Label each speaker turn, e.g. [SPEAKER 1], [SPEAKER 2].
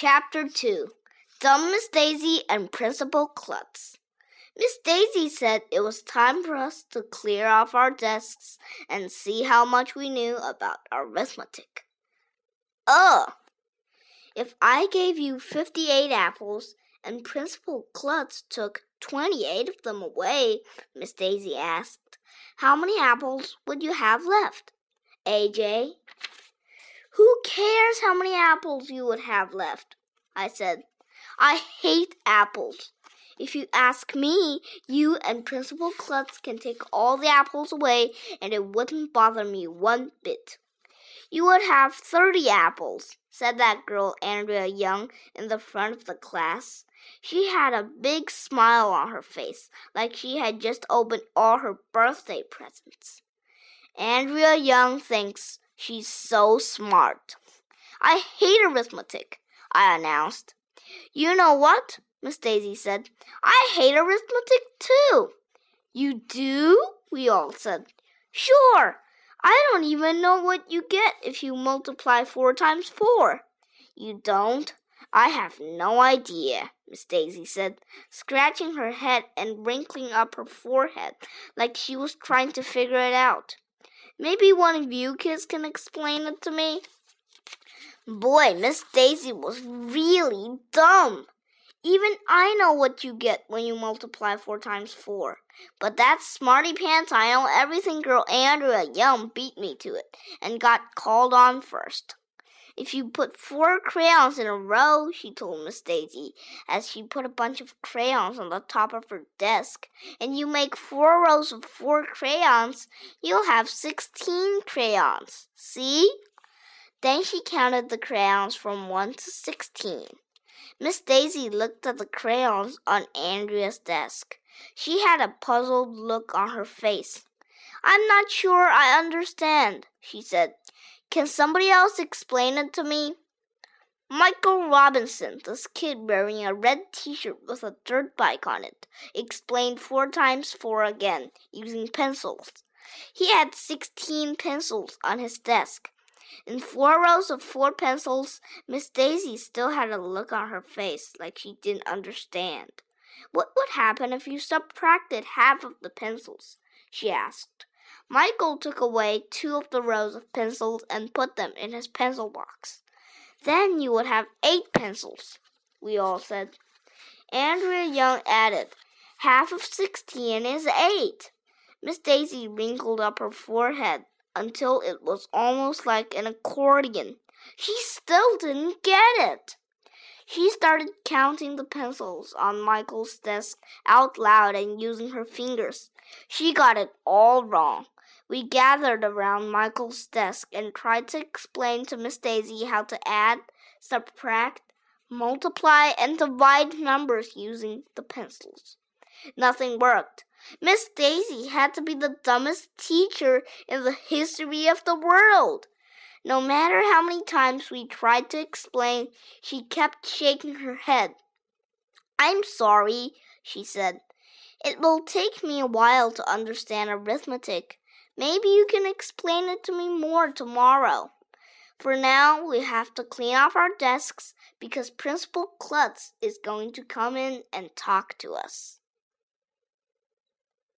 [SPEAKER 1] Chapter 2 Dumb Miss Daisy and Principal Klutz. Miss Daisy said it was time for us to clear off our desks and see how much we knew about arithmetic. Ugh! If I gave you 58 apples and Principal Klutz took 28 of them away, Miss Daisy asked, how many apples would you have left? AJ? Cares how many apples you would have left? I said. I hate apples. If you ask me, you and Principal Klutz can take all the apples away and it wouldn't bother me one bit. You would have thirty apples, said that girl Andrea Young in the front of the class. She had a big smile on her face, like she had just opened all her birthday presents. Andrea Young thinks She's so smart. I hate arithmetic, I announced. You know what? Miss Daisy said. I hate arithmetic too. You do? We all said. Sure. I don't even know what you get if you multiply four times four. You don't? I have no idea, Miss Daisy said, scratching her head and wrinkling up her forehead like she was trying to figure it out. Maybe one of you kids can explain it to me. Boy, Miss Daisy was really dumb. Even I know what you get when you multiply four times four. But that smarty pants, I know everything girl Andrea Young beat me to it and got called on first. If you put four crayons in a row, she told Miss Daisy, as she put a bunch of crayons on the top of her desk, and you make four rows of four crayons, you'll have sixteen crayons. See? Then she counted the crayons from one to sixteen. Miss Daisy looked at the crayons on Andrea's desk. She had a puzzled look on her face. I'm not sure I understand, she said. Can somebody else explain it to me? Michael Robinson, this kid wearing a red t shirt with a dirt bike on it, explained four times four again, using pencils. He had sixteen pencils on his desk. In four rows of four pencils, Miss Daisy still had a look on her face like she didn't understand. What would happen if you subtracted half of the pencils? she asked. Michael took away two of the rows of pencils and put them in his pencil box. Then you would have eight pencils, we all said. Andrea Young added, Half of sixteen is eight. Miss Daisy wrinkled up her forehead until it was almost like an accordion. He still didn't get it. She started counting the pencils on Michael's desk out loud and using her fingers. She got it all wrong. We gathered around Michael's desk and tried to explain to Miss Daisy how to add, subtract, multiply, and divide numbers using the pencils. Nothing worked. Miss Daisy had to be the dumbest teacher in the history of the world. No matter how many times we tried to explain, she kept shaking her head. I'm sorry, she said. It will take me a while to understand arithmetic. Maybe you can explain it to me more tomorrow. For now, we have to clean off our desks because Principal Klutz is going to come in and talk to us.